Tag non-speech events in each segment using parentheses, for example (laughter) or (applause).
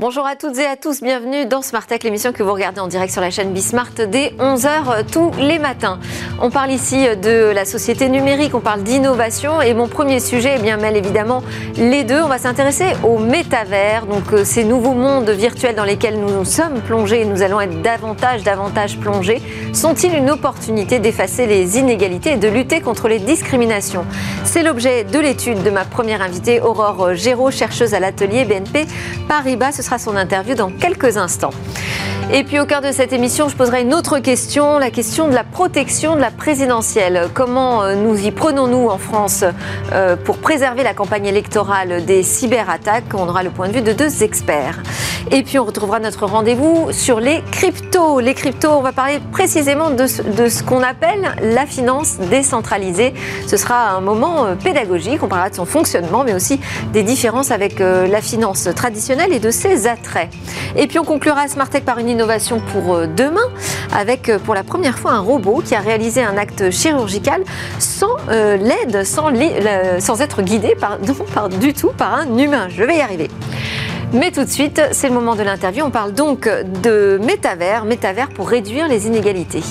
Bonjour à toutes et à tous, bienvenue dans Smart Tech, l'émission que vous regardez en direct sur la chaîne Bismart dès 11h tous les matins. On parle ici de la société numérique, on parle d'innovation et mon premier sujet eh bien, mêle évidemment les deux. On va s'intéresser au métavers, donc euh, ces nouveaux mondes virtuels dans lesquels nous sommes plongés et nous allons être davantage, davantage plongés. Sont-ils une opportunité d'effacer les inégalités et de lutter contre les discriminations? C'est l'objet de l'étude de ma première invitée, Aurore Géraud, chercheuse à l'atelier BNP Paribas sera son interview dans quelques instants. Et puis au cœur de cette émission, je poserai une autre question, la question de la protection de la présidentielle. Comment euh, nous y prenons-nous en France euh, pour préserver la campagne électorale des cyberattaques? On aura le point de vue de deux experts. Et puis on retrouvera notre rendez-vous sur les cryptos. Les cryptos, on va parler précisément de ce, qu'on appelle la finance décentralisée. Ce sera un moment euh, pédagogique, on parlera de son fonctionnement, mais aussi des différences avec la finance traditionnelle et de ses attraits. Et puis on conclura Smartech par une innovation pour euh, demain avec euh, pour la première fois un robot qui a réalisé un acte chirurgical sans euh, l'aide, sans, être guidé (laughs) par, du tout par un humain. Je vais y arriver. Mais tout de suite, c'est le moment de l'interview. On parle donc de métavers, métavers pour réduire les inégalités.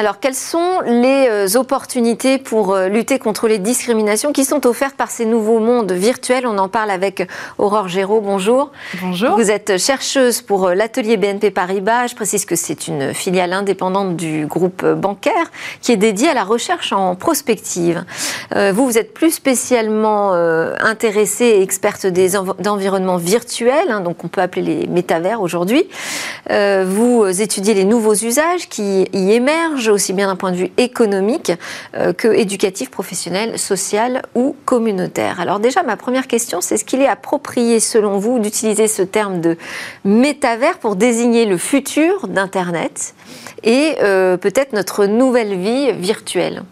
Alors, quelles sont les euh, opportunités pour euh, lutter contre les discriminations qui sont offertes par ces nouveaux mondes virtuels? On en parle avec Aurore Géraud. Bonjour. Bonjour. Vous êtes chercheuse pour euh, l'atelier BNP Paribas. Je précise que c'est une filiale indépendante du groupe bancaire qui est dédiée à la recherche en prospective. Vous, vous êtes plus spécialement intéressée et experte des environnements virtuels, hein, donc on peut appeler les métavers aujourd'hui. Vous étudiez les nouveaux usages qui y émergent aussi bien d'un point de vue économique euh, que éducatif, professionnel, social ou communautaire. Alors déjà, ma première question, c'est est-ce qu'il est approprié, selon vous, d'utiliser ce terme de métavers pour désigner le futur d'Internet et euh, peut-être notre nouvelle vie virtuelle?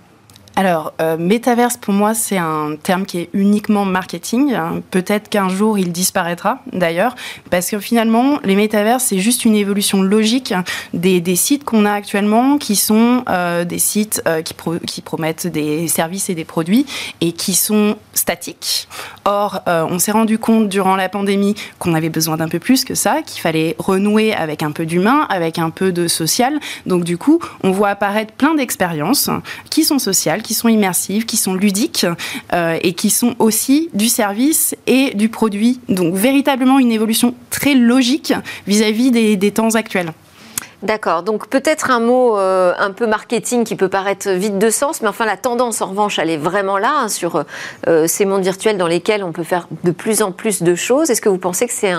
Alors, euh, métaverse, pour moi, c'est un terme qui est uniquement marketing. Peut-être qu'un jour, il disparaîtra, d'ailleurs, parce que finalement, les métaverses, c'est juste une évolution logique des, sites qu'on a actuellement, qui sont euh, des sites euh, qui, qui, promettent des services et des produits, et qui sont statiques. Or, on s'est rendu compte durant la pandémie qu'on avait besoin d'un peu plus que ça, qu'il fallait renouer avec un peu d'humain, avec un peu de social. Donc, du coup, on voit apparaître plein d'expériences qui sont sociales, qui sont immersives, qui sont ludiques euh, et qui sont aussi du service et du produit. Donc véritablement une évolution très logique vis-à-vis des, temps actuels. D'accord. Donc peut-être un mot euh, un peu marketing qui peut paraître vide de sens, mais enfin la tendance en revanche, elle est vraiment là hein, sur euh, ces mondes virtuels dans lesquels on peut faire de plus en plus de choses. Est-ce que vous pensez que c'est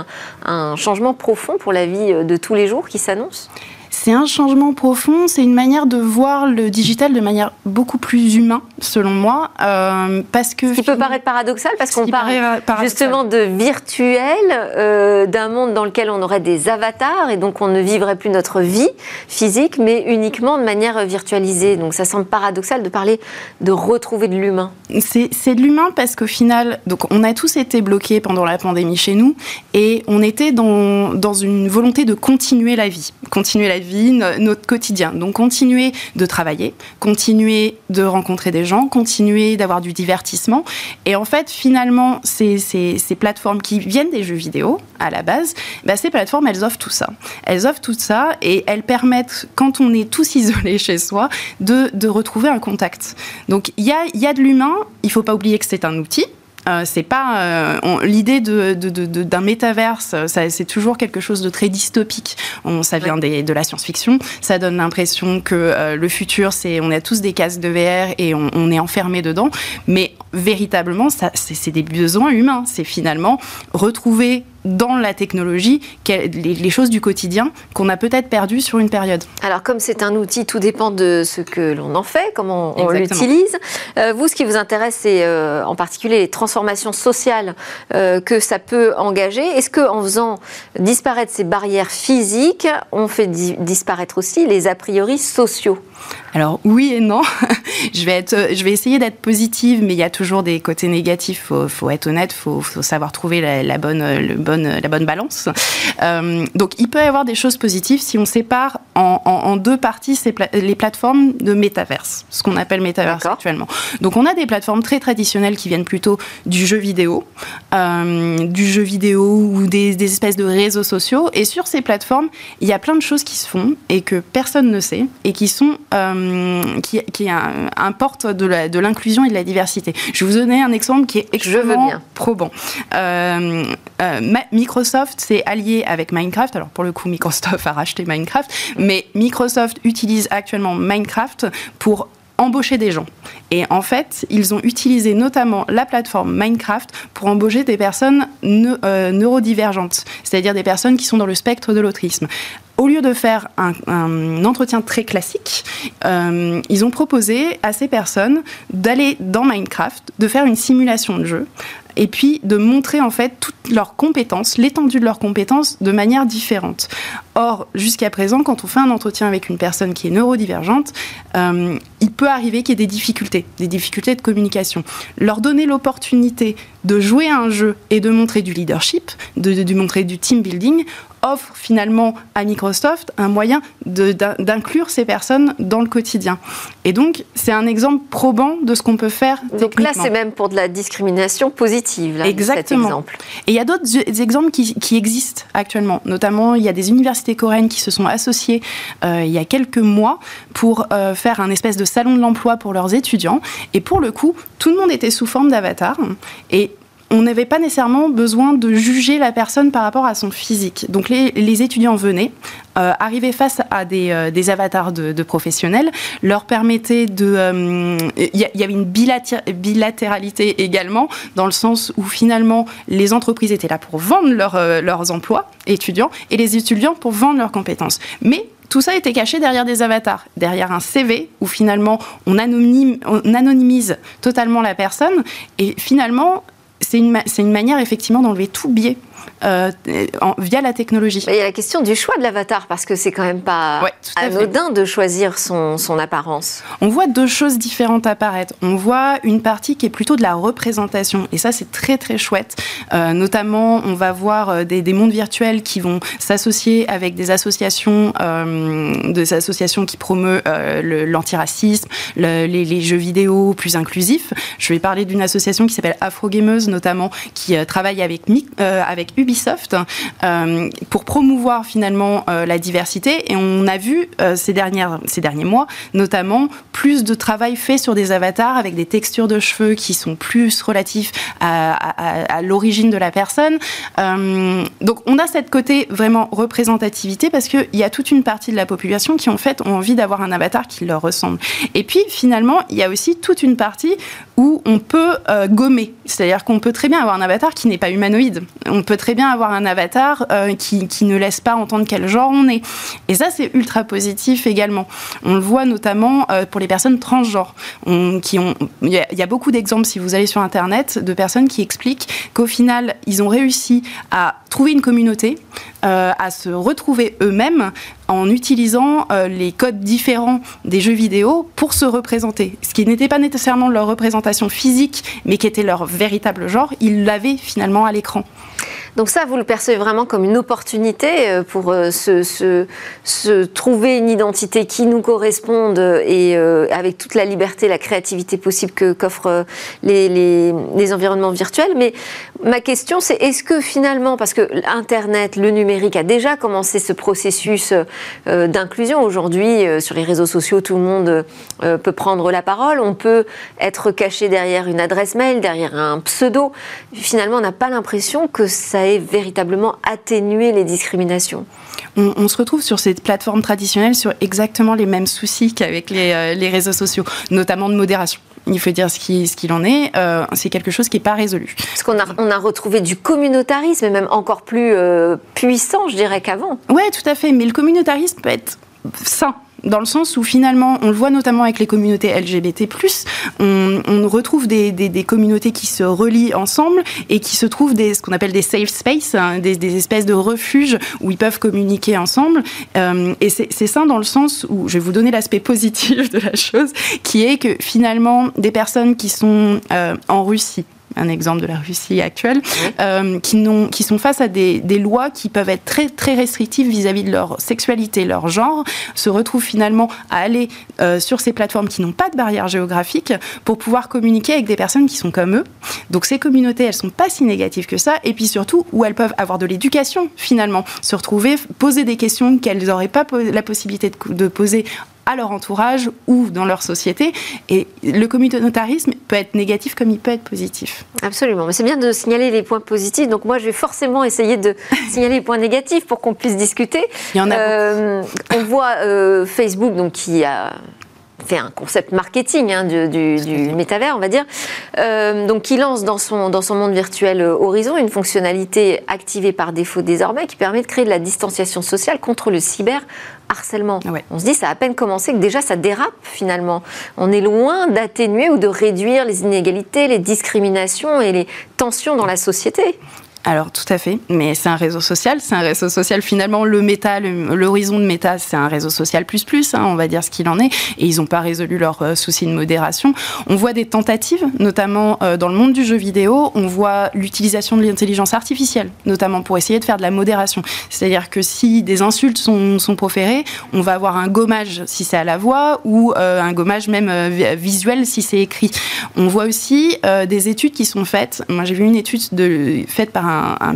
un changement profond pour la vie de tous les jours qui s'annonce? C'est un changement profond, c'est une manière de voir le digital de manière beaucoup plus humain, selon moi, euh, parce que... Ce qui peut paraître paradoxal, parce qu'on parle justement de virtuel, euh, d'un monde dans lequel on aurait des avatars, et donc on ne vivrait plus notre vie physique, mais uniquement de manière virtualisée. Donc ça semble paradoxal de parler de retrouver de l'humain. C'est de l'humain parce qu'au final, donc on a tous été bloqués pendant la pandémie chez nous, et on était dans, dans une volonté de continuer la vie, continuer la notre quotidien. Donc continuer de travailler, continuer de rencontrer des gens, continuer d'avoir du divertissement. Et en fait, finalement, ces, ces, plateformes qui viennent des jeux vidéo à la base, bah, ces plateformes, elles offrent tout ça. Elles offrent tout ça et elles permettent, quand on est tous (laughs) isolés chez soi, de, de retrouver un contact. Donc il y a, y a de l'humain, il faut pas oublier que c'est un outil. Euh, c'est pas euh, l'idée de, d'un métaverse, c'est toujours quelque chose de très dystopique. On, ça vient de la science-fiction. Ça donne l'impression que euh, le futur, c'est on a tous des casques de VR et on, on est enfermé dedans. Mais véritablement, ça, c'est des besoins humains. C'est finalement retrouver dans la technologie les, choses du quotidien qu'on a peut-être perdues sur une période. Alors comme c'est un outil, tout dépend de ce que l'on en fait, comment on, l'utilise. Euh, vous, ce qui vous intéresse, c'est euh, en particulier les transformations sociales euh, que ça peut engager. Est-ce qu'en faisant disparaître ces barrières physiques, on fait disparaître aussi les a priori sociaux? Alors oui et non. (laughs) je, vais être, je vais essayer d'être positive, mais il y a toujours des côtés négatifs. Faut, faut être honnête, faut, faut savoir trouver la, bonne, le bonne, la bonne balance. Euh, donc il peut y avoir des choses positives si on sépare en, deux parties les plateformes de métaverse, ce qu'on appelle métaverse actuellement. Donc on a des plateformes très traditionnelles qui viennent plutôt du jeu vidéo, euh, du jeu vidéo ou des, espèces de réseaux sociaux. Et sur ces plateformes, il y a plein de choses qui se font et que personne ne sait et qui sont qui, qui importent de l'inclusion et de la diversité. Je vais vous donner un exemple qui est extrêmement probant. Euh, Microsoft s'est allié avec Minecraft. Alors pour le coup, Microsoft a racheté Minecraft, mais Microsoft utilise actuellement Minecraft pour embaucher des gens. Et en fait, ils ont utilisé notamment la plateforme Minecraft pour embaucher des personnes euh, neurodivergentes, c'est-à-dire des personnes qui sont dans le spectre de l'autisme. Au lieu de faire un, entretien très classique, euh, ils ont proposé à ces personnes d'aller dans Minecraft, de faire une simulation de jeu et puis de montrer en fait toutes leurs compétences, l'étendue de leurs compétences de manière différente. Or, jusqu'à présent, quand on fait un entretien avec une personne qui est neurodivergente, euh, il peut arriver qu'il y ait des difficultés, des difficultés de communication. Leur donner l'opportunité de jouer à un jeu et de montrer du leadership, de, de montrer du team building, offre finalement à Microsoft un moyen d'inclure ces personnes dans le quotidien. Et donc, c'est un exemple probant de ce qu'on peut faire. Donc là, c'est même pour de la discrimination positive, là, Exactement. Cet exemple. Et il y a d'autres exemples qui, qui, existent actuellement. Notamment, il y a des universités coréennes qui se sont associées euh, il y a quelques mois pour euh, faire un espèce de salon de l'emploi pour leurs étudiants. Et pour le coup, tout le monde était sous forme d'avatar. Et on n'avait pas nécessairement besoin de juger la personne par rapport à son physique. Donc les, étudiants venaient, euh, arrivaient face à des, euh, avatars de, professionnels, leur permettaient de... Euh, il y, avait une bilatéralité également, dans le sens où finalement les entreprises étaient là pour vendre leurs emplois étudiants et les étudiants pour vendre leurs compétences. Mais tout ça était caché derrière des avatars, derrière un CV où finalement on, on anonymise totalement la personne et finalement c'est une, une, manière effectivement d'enlever tout biais euh, via la technologie. il y a la question du choix de l'avatar, parce que c'est quand même pas anodin de choisir son, son, apparence. On voit deux choses différentes apparaître. On voit une partie qui est plutôt de la représentation, et ça c'est très très chouette. Euh, notamment, on va voir euh, des, des mondes virtuels qui vont s'associer avec des associations, des associations qui promeuvent l'antiracisme, les, les, jeux vidéo plus inclusifs. Je vais parler d'une association qui s'appelle Afrogameuse, notamment, qui travaille avec, avec Ubisoft euh, pour promouvoir finalement euh, la diversité. Et on a vu euh, ces, dernières, ces derniers mois, notamment, plus de travail fait sur des avatars avec des textures de cheveux qui sont plus relatifs à, l'origine de la personne. donc on a cette côté vraiment représentativité parce qu'il y a toute une partie de la population qui en fait ont envie d'avoir un avatar qui leur ressemble. Et puis finalement, il y a aussi toute une partie où on peut gommer. C'est-à-dire qu'on peut très bien avoir un avatar qui n'est pas humanoïde. On peut très bien avoir un avatar euh, qui, ne laisse pas entendre quel genre on est. Et ça, c'est ultra positif également. On le voit notamment euh, pour les personnes transgenres. qui ont, il y, a beaucoup d'exemples, si vous allez sur Internet, de personnes qui expliquent qu'au final, ils ont réussi à trouver une communauté, euh, à se retrouver eux-mêmes en utilisant les codes différents des jeux vidéo pour se représenter. Ce qui n'était pas nécessairement leur représentation physique, mais qui était leur véritable genre, ils l'avaient finalement à l'écran. Donc ça, vous le percevez vraiment comme une opportunité euh, pour euh, se, trouver une identité qui nous corresponde et euh, avec toute la liberté, la créativité possible que qu'offrent les, environnements virtuels. Mais ma question, c'est est-ce que finalement, parce que Internet, le numérique a déjà commencé ce processus d'inclusion aujourd'hui sur les réseaux sociaux, tout le monde peut prendre la parole, on peut être caché derrière une adresse mail, derrière un pseudo. Finalement, on n'a pas l'impression que ça véritablement atténuer les discriminations on, se retrouve sur ces plateformes traditionnelles sur exactement les mêmes soucis qu'avec les, euh, réseaux sociaux, notamment de modération. Il faut dire ce qu'il ce en est. Euh, c'est quelque chose qui n'est pas résolu. Parce qu'on a, on a retrouvé du communautarisme, et même encore plus euh, puissant, je dirais, qu'avant. Oui, tout à fait. Mais le communautarisme peut être sain dans le sens où finalement, on le voit notamment avec les communautés LGBT+, on, retrouve des, communautés qui se relient ensemble et qui se trouvent des, ce qu'on appelle des safe spaces, hein, des, des, espèces de refuges où ils peuvent communiquer ensemble. Euh, et c'est ça dans le sens où, je vais vous donner l'aspect positif (laughs) de la chose, qui est que finalement, des personnes qui sont euh, en Russie, un exemple de la Russie actuelle, qui, qui sont face à des, des, lois qui peuvent être très, très restrictives vis-à-vis de leur sexualité, leur genre, se retrouvent finalement à aller sur ces plateformes qui n'ont pas de barrière géographique pour pouvoir communiquer avec des personnes qui sont comme eux. Donc ces communautés, elles sont pas si négatives que ça, et puis surtout où elles peuvent avoir de l'éducation finalement, se retrouver, poser des questions qu'elles n'auraient pas la possibilité de poser à leur entourage ou dans leur société. Et le communautarisme peut être négatif comme il peut être positif. Absolument. Mais c'est bien de signaler les points positifs. Donc moi, je vais forcément essayer de (laughs) signaler les points négatifs pour qu'on puisse discuter. Il y en a. Euh, on voit euh, Facebook donc qui a fait un concept marketing hein, du, du, métavers, on va dire. Euh, donc, qui lance dans son, dans son monde virtuel euh, Horizon une fonctionnalité activée par défaut désormais qui permet de créer de la distanciation sociale contre le cyber harcèlement. On se dit, ça a à peine commencé que déjà ça dérape finalement. On est loin d'atténuer ou de réduire les inégalités, les discriminations et les tensions dans la société. Alors tout à fait, mais c'est un réseau social, c'est un réseau social finalement le méta, l'horizon de méta, c'est un réseau social plus plus, hein, on va dire ce qu'il en est, et ils n'ont pas résolu leurs euh, soucis de modération. On voit des tentatives, notamment euh, dans le monde du jeu vidéo, on voit l'utilisation de l'intelligence artificielle, notamment pour essayer de faire de la modération. C'est-à-dire que si des insultes sont, sont, proférées, on va avoir un gommage si c'est à la voix ou euh, un gommage même visuel si c'est écrit. On voit aussi des études qui sont faites. Moi j'ai vu une étude de, faite par un,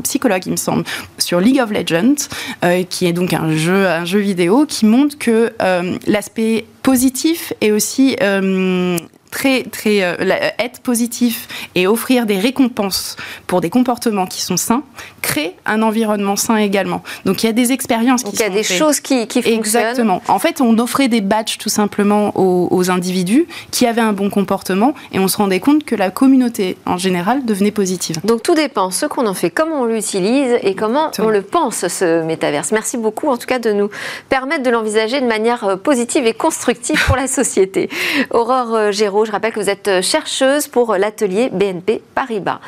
psychologue, il me semble, sur League of Legends, euh, qui est donc un jeu, un jeu vidéo, qui montre que euh, l'aspect positif est aussi euh, très, très euh, être positif et offrir des récompenses pour des comportements qui sont sains crée un environnement sain également. Donc il y a des expériences qui Il y a des choses qui, qui fonctionnent. Exactement. En fait, on offrait des badges tout simplement aux, individus qui avaient un bon comportement et on se rendait compte que la communauté en général devenait positive. Donc tout dépend ce qu'on en fait, comment on l'utilise et comment on le pense ce métaverse. Merci beaucoup en tout cas de nous permettre de l'envisager de manière euh, positive et constructive pour la (laughs) société. Aurore euh, Je rappelle que vous êtes chercheuse pour l'atelier BNP Paribas.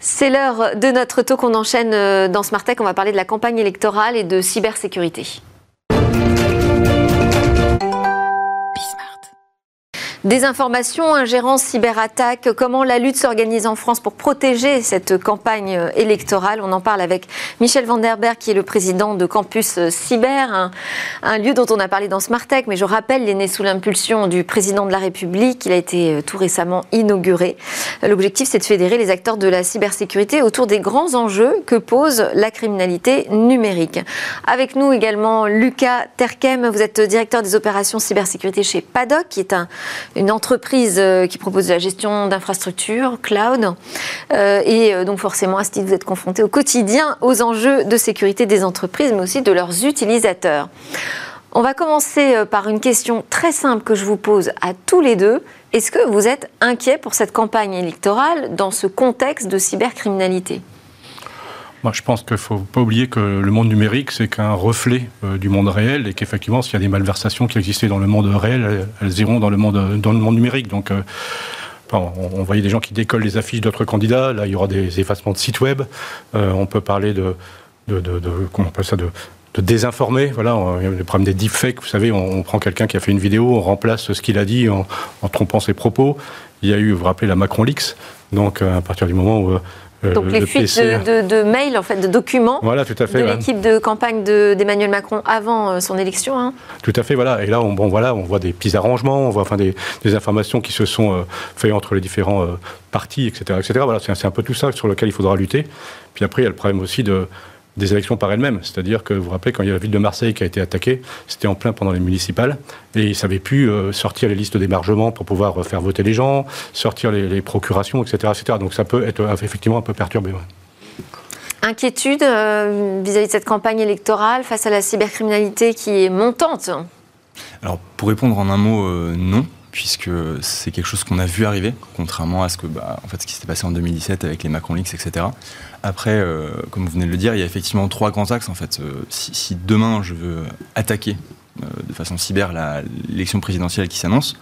C'est l'heure de notre taux qu'on enchaîne euh, dans Smart Tech. On va parler de la campagne électorale et de cybersécurité. Désinformation, ingérence, cyberattaque, comment la lutte s'organise en France pour protéger cette campagne électorale. On en parle avec Michel Vanderberg, qui est le président de Campus Cyber, un, lieu dont on a parlé dans Smartech, mais je rappelle, il est né sous l'impulsion du président de la République. Il a été euh, tout récemment inauguré. L'objectif, c'est de fédérer les acteurs de la cybersécurité autour des grands enjeux que pose la criminalité numérique. Avec nous également Lucas Terkem, vous êtes directeur des opérations cybersécurité chez PADOC, qui est un une entreprise euh, qui propose de la gestion d'infrastructures, cloud. Euh, et euh, donc forcément, à ce titre, vous êtes confronté au quotidien aux enjeux de sécurité des entreprises, mais aussi de leurs utilisateurs. On va commencer par une question très simple que je vous pose à tous les deux. Est-ce que vous êtes inquiet pour cette campagne électorale dans ce contexte de cybercriminalité? Moi, je pense qu'il ne faut pas oublier que le monde numérique, c'est qu'un reflet euh, du monde réel et qu'effectivement, s'il y a des malversations qui existaient dans le monde réel, elles, iront dans le monde, dans le monde numérique. Donc, euh, on, voyait des gens qui décollent les affiches d'autres candidats. Là, il y aura des effacements de sites web. Euh, on peut parler de, de, comment on appelle ça, de, désinformer. Voilà, le problème des deepfakes. Vous savez, on, prend quelqu'un qui a fait une vidéo, on remplace ce qu'il a dit en, trompant ses propos. Il y a eu, vous vous rappelez, la Macron Leaks. Donc, à partir du moment où Donc les fuites de, mails, en fait, de documents voilà, tout à fait, de l'équipe de campagne d'Emmanuel Macron avant euh, son élection. Hein. Tout à fait, voilà. Et là, on, bon, voilà, on voit des petits arrangements, on voit enfin, des, informations qui se sont euh, faites entre les différents partis, etc. etc. Voilà, c'est un peu tout ça sur lequel il faudra lutter. Puis après, il y a le problème aussi de des élections par elles-mêmes. C'est-à-dire que vous vous rappelez, quand il y a la ville de Marseille qui a été attaquée, c'était en plein pendant les municipales, et ils ne savaient plus euh, sortir les listes d'émargement pour pouvoir euh, faire voter les gens, sortir les, procurations, etc., etc. Donc ça peut être euh, effectivement un peu perturbé. Inquiétude vis-à-vis de cette campagne électorale face à la cybercriminalité qui est montante Alors, pour répondre en un mot, non puisque c'est quelque chose qu'on a vu arriver, contrairement à ce, que, bah, en fait, ce qui s'était passé en 2017 avec les Macron Leaks, etc. Après, euh, comme vous venez de le dire, il y a effectivement trois grands axes. En fait, euh, si, demain je veux attaquer euh, de façon cyber l'élection présidentielle qui s'annonce,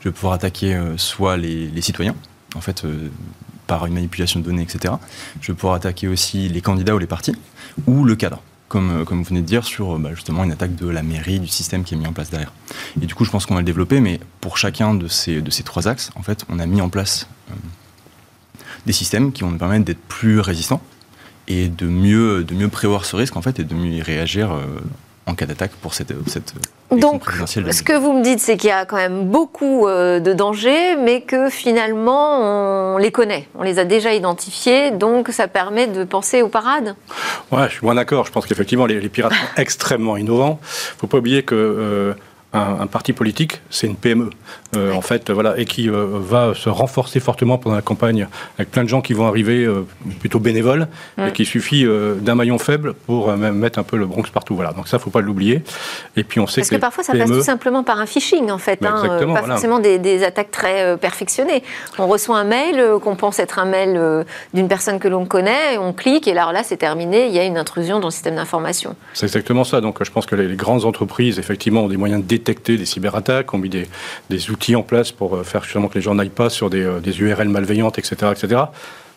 je vais pouvoir attaquer soit les, citoyens, en fait, par une manipulation de données, etc. Je vais pouvoir attaquer aussi les candidats ou les partis, ou le cadre comme, comme vous venez de dire, sur bah, justement une attaque de la mairie, du système qui est mis en place derrière. Et du coup, je pense qu'on va le développer, mais pour chacun de ces, de ces trois axes, en fait, on a mis en place des systèmes qui vont nous permettre d'être plus résistants et de mieux, de mieux prévoir ce risque en fait et de mieux y réagir en cas d'attaque pour cette, cette Donc, ce que vous me dites, c'est qu'il y a quand même beaucoup euh, de dangers, mais que finalement, on les connaît, on les a déjà identifiés, donc ça permet de penser aux parades Ouais, je suis moins d'accord. Je pense qu'effectivement, les, pirates sont (laughs) extrêmement innovants. Il ne faut pas oublier que... Euh, un, parti politique, c'est une PME, euh, en fait, voilà, et qui euh, va se renforcer fortement pendant la campagne, avec plein de gens qui vont arriver euh, plutôt bénévoles, et qu'il suffit d'un maillon faible pour même mettre un peu le Bronx partout. Voilà, donc ça, faut pas l'oublier. Et puis on sait Parce que, parfois, ça passe tout simplement par un phishing, en fait, hein, pas forcément des, attaques très perfectionnées. On reçoit un mail qu'on pense être un mail d'une personne que l'on connaît, on clique, et alors là, c'est terminé, il y a une intrusion dans le système d'information. C'est exactement ça. Donc je pense que les, les grandes entreprises, effectivement, ont des moyens de détecter des cyberattaques, ont mis des, outils en place pour euh, faire justement que les gens n'aillent pas sur des, URL euh, malveillantes, etc., etc.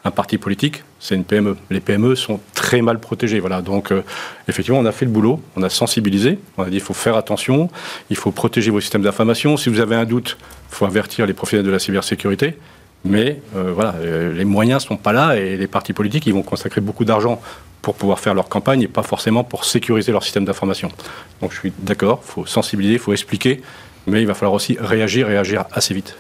Un parti politique, c'est une PME. Les PME sont très mal protégées. Voilà. Donc, euh, effectivement, on a fait le boulot, on a sensibilisé, on a dit il faut faire attention, il faut protéger vos systèmes d'information. Si vous avez un doute, il faut avertir les professionnels de la cybersécurité. Mais voilà, les moyens ne sont pas là et les partis politiques, ils vont consacrer beaucoup d'argent pour pouvoir faire leur campagne et pas forcément pour sécuriser leur système d'information. Donc je suis d'accord, il faut sensibiliser, il faut expliquer, mais il va falloir aussi réagir, réagir assez vite.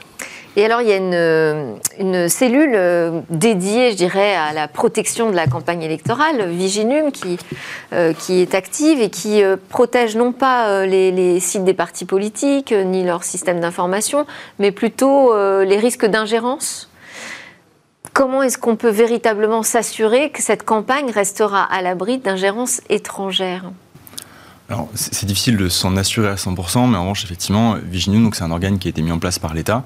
Et alors, il y a une, une, cellule euh, dédiée, je dirais, à la protection de la campagne électorale, Viginum, qui, euh, qui est active et qui euh, protège non pas les, sites des partis politiques, ni leur système d'information, mais plutôt les risques d'ingérence Comment est-ce qu'on peut véritablement s'assurer que cette campagne restera à l'abri d'ingérences étrangères? Alors, c'est difficile de s'en assurer à 100%, mais en revanche, effectivement, Viginum, donc c'est un organe qui a été mis en place par l'État,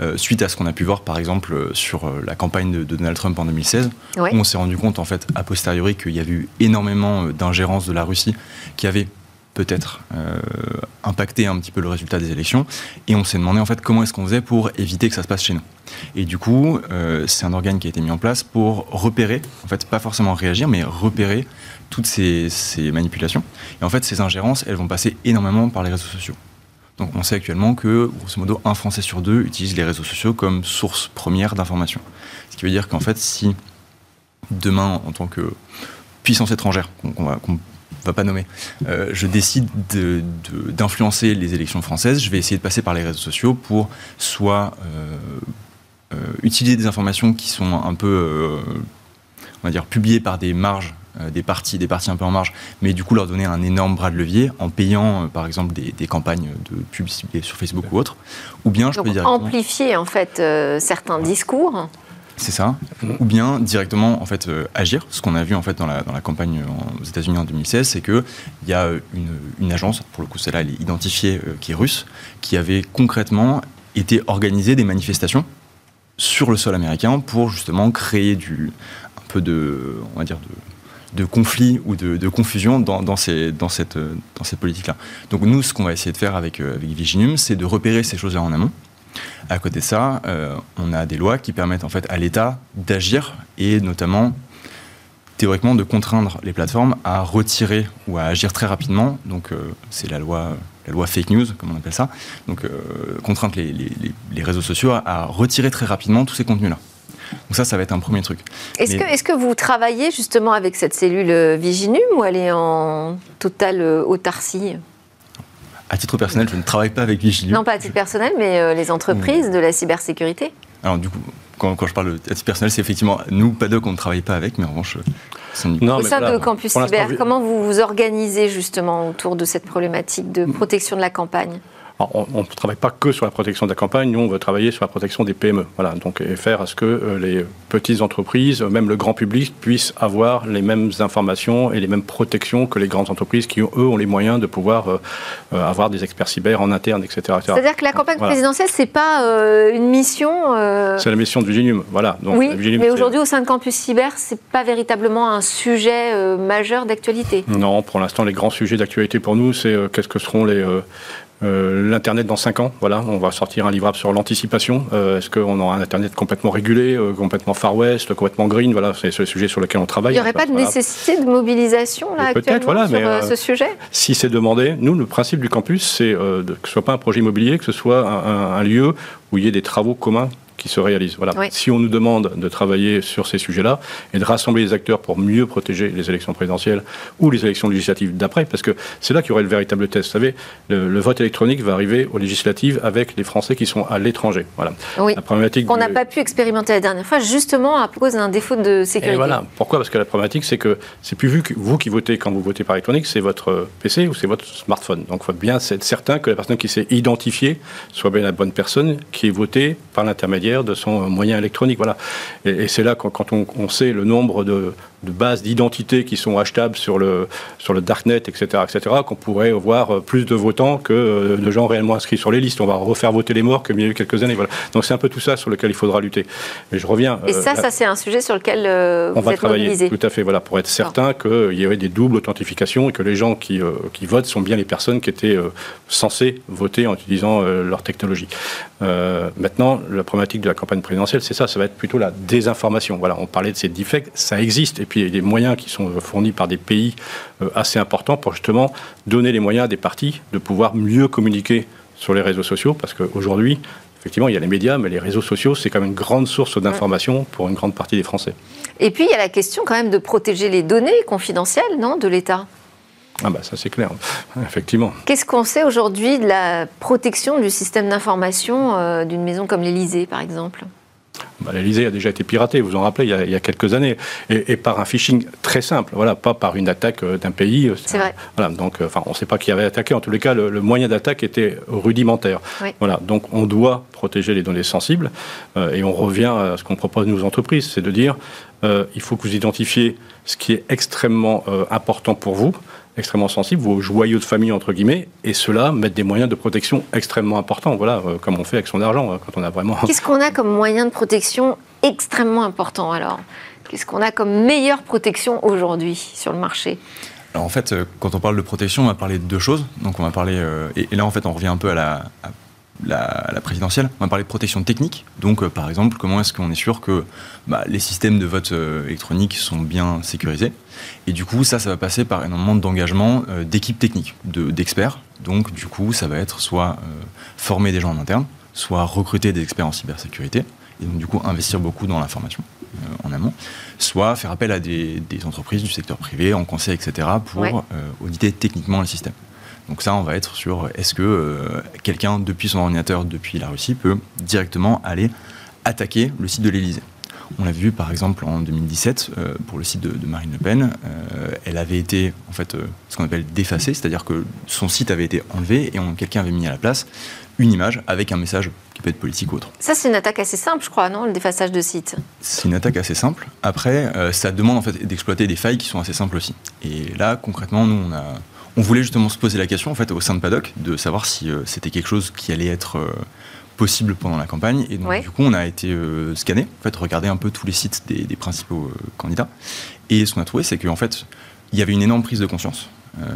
euh, suite à ce qu'on a pu voir, par exemple, sur euh, la campagne de, Donald Trump en 2016, où on s'est rendu compte, en fait, a posteriori, qu'il y avait eu énormément euh, d'ingérences de la Russie qui avait peut-être impacté un petit peu le résultat des élections, et on s'est demandé, en fait, comment est-ce qu'on faisait pour éviter que ça se passe chez nous. Et du coup, euh, c'est un organe qui a été mis en place pour repérer, en fait, pas forcément réagir, mais repérer toutes ces, manipulations. Et en fait, ces ingérences, elles vont passer énormément par les réseaux sociaux. Donc on sait actuellement que, grosso modo, un Français sur deux utilise les réseaux sociaux comme source première d'information. Ce qui veut dire qu'en fait, si demain, en tant que puissance étrangère, qu'on va, va pas nommer, euh, je décide d'influencer les élections françaises, je vais essayer de passer par les réseaux sociaux pour soit euh, euh, utiliser des informations qui sont un peu, on va dire, publiées par des marges des partis, des partis un peu en marge, mais du coup leur donner un énorme bras de levier en payant par exemple des, campagnes de publicité sur Facebook ou autre, ou bien je peux dire amplifier en fait certains discours. C'est ça. Ou bien directement en fait agir. Ce qu'on a vu en fait dans la, dans la campagne aux États-Unis en 2016, c'est que il y a une, une, agence, pour le coup celle-là elle est identifiée, qui est russe, qui avait concrètement été organisée des manifestations sur le sol américain pour justement créer du, un peu de, on va dire de, de conflit ou de, confusion dans, dans, ces, dans cette, dans cette politique-là. Donc nous, ce qu'on va essayer de faire avec, euh, avec Viginum, c'est de repérer ces choses-là en amont. À côté de ça, euh, on a des lois qui permettent en fait à l'État d'agir et notamment théoriquement de contraindre les plateformes à retirer ou à agir très rapidement. Donc euh, c'est la loi la loi fake news, comme on appelle ça, donc euh, contrainte les, les, réseaux sociaux à, retirer très rapidement tous ces contenus-là. Donc ça, ça va être un premier truc. Est-ce que, est que, vous travaillez justement avec cette cellule euh, Viginum ou elle est en totale autarcie? À titre personnel, je ne travaille pas avec Viginum. Non, pas à titre personnel, mais les entreprises de la cybersécurité. Alors du coup, quand, quand je parle à titre personnel, c'est effectivement nous, PADOC, on ne travaille pas avec, mais en revanche, au sein de Campus Cyber, comment vous vous organisez justement autour de cette problématique de protection de la campagne? On ne travaille pas que sur la protection de la campagne, nous on veut travailler sur la protection des PME. Voilà, donc et faire à ce que euh, les petites entreprises, même le grand public, puissent avoir les mêmes informations et les mêmes protections que les grandes entreprises qui, eux, ont les moyens de pouvoir euh, euh, avoir des experts cyber en interne, etc. C'est-à-dire que la campagne présidentielle, c'est pas une mission. C'est la mission de Viginium, voilà. Donc, oui, mais aujourd'hui au sein de Campus Cyber, c'est pas véritablement un sujet majeur d'actualité. Non, pour l'instant, les grands sujets d'actualité pour nous, c'est qu'est-ce que seront les euh, L'Internet dans 5 ans, voilà, on va sortir un livrable sur l'anticipation. Euh, est-ce qu'on aura un Internet complètement régulé, euh, complètement Far West, complètement green Voilà, c'est le sujet sur lequel on travaille. Il n'y aurait pas de nécessité de mobilisation là, actuellement voilà, sur ce sujet? Si c'est demandé, nous, le principe du campus, c'est que ce ne soit pas un projet immobilier, que ce soit un, un lieu où il y ait des travaux communs qui se réalisent. Voilà. Si on nous demande de travailler sur ces sujets-là et de rassembler les acteurs pour mieux protéger les élections présidentielles ou les élections législatives d'après, parce que c'est là qu'il y aurait le véritable test. Vous savez, le, vote électronique va arriver aux législatives avec les Français qui sont à l'étranger. Voilà. Oui. La problématique qu'on n'a pas pu expérimenter la dernière fois, justement à cause d'un défaut de sécurité. Et voilà. Pourquoi? Parce que la problématique, c'est que c'est plus vu que vous qui votez quand vous votez par électronique, c'est votre PC ou c'est votre smartphone. Donc, il faut bien être certain que la personne qui s'est identifiée soit bien la bonne personne qui est votée par l'intermédiaire de son moyen électronique. Voilà. Et, c'est là, quand, on, sait le nombre de, de bases d'identité qui sont achetables sur le, sur le darknet, etc., etc., qu'on pourrait avoir plus de votants que de gens réellement inscrits sur les listes. On va refaire voter les morts comme il y a eu quelques années. Voilà. Donc c'est un peu tout ça sur lequel il faudra lutter. Mais je reviens. Et ça, euh, ça c'est un sujet sur lequel euh, on va travailler. Tout à fait, voilà, pour être certain qu'il y aurait des doubles authentifications et que les gens qui, euh, qui votent sont bien les personnes qui étaient censées voter en utilisant leur technologie. maintenant, la problématique de la campagne présidentielle, c'est ça, ça va être plutôt la désinformation. Voilà, on parlait de ces defects, ça existe. Et puis il y a des moyens qui sont fournis par des pays euh, assez importants pour justement donner les moyens à des partis de pouvoir mieux communiquer sur les réseaux sociaux, parce qu'aujourd'hui, effectivement, il y a les médias, mais les réseaux sociaux, c'est quand même une grande source d'information pour une grande partie des Français. Et puis, il y a la question quand même de protéger les données confidentielles, non, de l'État? Ah bah ça c'est clair, effectivement. Qu'est-ce qu'on sait aujourd'hui de la protection du système d'information euh, d'une maison comme l'Élysée, par exemple? Bah, L'Elysée a déjà été piratée, vous vous en rappelez, il y a, quelques années, et, par un phishing très simple, voilà, pas par une attaque euh, d'un pays. Euh, C'est vrai. Voilà, donc, enfin, on ne sait pas qui avait attaqué. En tous les cas, le, moyen d'attaque était rudimentaire. Voilà, donc on doit protéger les données sensibles, et on revient à ce qu'on propose nous aux entreprises, c'est de dire, il faut que vous identifiez ce qui est extrêmement important pour vous extrêmement sensibles, vos joyaux de famille, entre guillemets, et cela mettre des moyens de protection extrêmement importants, voilà, euh, comme on fait avec son argent, hein, quand on a vraiment... Qu'est-ce qu'on a comme moyen de protection extrêmement important, alors? Qu'est-ce qu'on a comme meilleure protection aujourd'hui sur le marché? Alors en fait, euh, quand on parle de protection, on va parler de deux choses. Donc on va parler, euh, et, là en fait on revient un peu à la, la, présidentielle. On va parler de protection technique. Donc, euh, par exemple, comment est-ce qu'on est sûr que bah, les systèmes de vote euh, électronique sont bien sécurisés? Et du coup, ça, ça va passer par énormément d'engagement euh, d'équipes techniques, d'experts. donc, du coup, ça va être soit former des gens en interne, soit recruter des experts en cybersécurité, et donc, du coup, investir beaucoup dans l'information en amont, soit faire appel à des, entreprises du secteur privé en conseil, etc., pour auditer techniquement le système. Donc ça, on va être sur est-ce que euh, quelqu'un, depuis son ordinateur, depuis la Russie, peut directement aller attaquer le site de l'Elysée. On l'a vu par exemple en 2017 euh, pour le site de, Marine Le Pen. Euh, elle avait été en fait ce qu'on appelle défacée, c'est-à-dire que son site avait été enlevé et quelqu'un avait mis à la place une image avec un message qui peut être politique ou autre. Ça, c'est une attaque assez simple, je crois, non Le défaçage de site? C'est une attaque assez simple. Après, ça demande en fait d'exploiter des failles qui sont assez simples aussi. Et là, concrètement, nous, on a on voulait justement se poser la question, en fait, au sein de Paddock, de savoir si euh, c'était quelque chose qui allait être euh, possible pendant la campagne. Et donc, du coup, on a été euh, scanné, en fait, regarder un peu tous les sites des, principaux candidats. Et ce qu'on a trouvé, c'est qu'en fait, il y avait une énorme prise de conscience.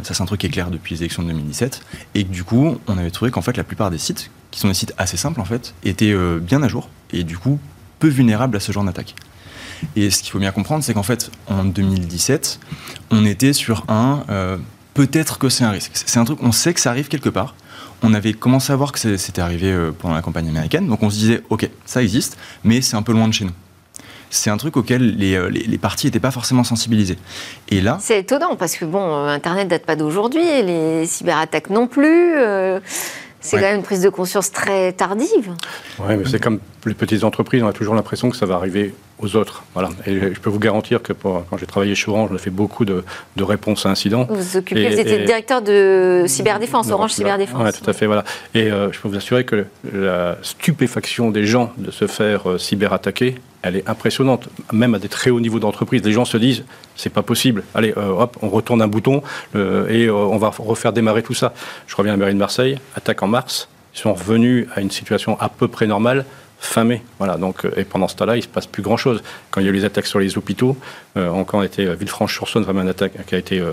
ça, c'est un truc qui est clair depuis les élections de 2017. Et que du coup, on avait trouvé qu'en fait, la plupart des sites, qui sont des sites assez simples, en fait, étaient bien à jour et du coup, peu vulnérables à ce genre d'attaque. Et ce qu'il faut bien comprendre, c'est qu'en fait, en 2017, on était sur un peut-être que c'est un risque. C'est un truc, on sait que ça arrive quelque part. On avait commencé à voir que c'était arrivé euh, pendant la campagne américaine, donc on se disait, ok, ça existe, mais c'est un peu loin de chez nous. C'est un truc auquel les, euh, les, partis n'étaient pas forcément sensibilisés. Et là. C'est étonnant parce que bon, euh, Internet date pas d'aujourd'hui, les cyberattaques non plus. c'est quand même une prise de conscience très tardive. Oui, mais c'est comme les petites entreprises, on a toujours l'impression que ça va arriver aux autres. Voilà. Et je peux vous garantir que quand j'ai travaillé chez Orange, on a fait beaucoup de, réponses à incidents. Vous vous occupez, vous étiez directeur de cyberdéfense, Orange Cyberdéfense. Oui, tout à fait. Voilà. Et euh, je peux vous assurer que la stupéfaction des gens de se faire euh, cyberattaquer, elle est impressionnante, même à des très hauts niveaux d'entreprise. Les gens se disent, c'est pas possible. Allez, euh, hop, on retourne un bouton et on va refaire démarrer tout ça. Je reviens à la mairie de Marseille, attaque en mars. Ils sont revenus à une situation à peu près normale fin mai. Voilà, donc, euh, et pendant ce temps-là, il ne se passe plus grand-chose. Quand il y a eu les attaques sur les hôpitaux, euh, encore été euh, Villefranche-sur-Saône, vraiment une attaque qui a été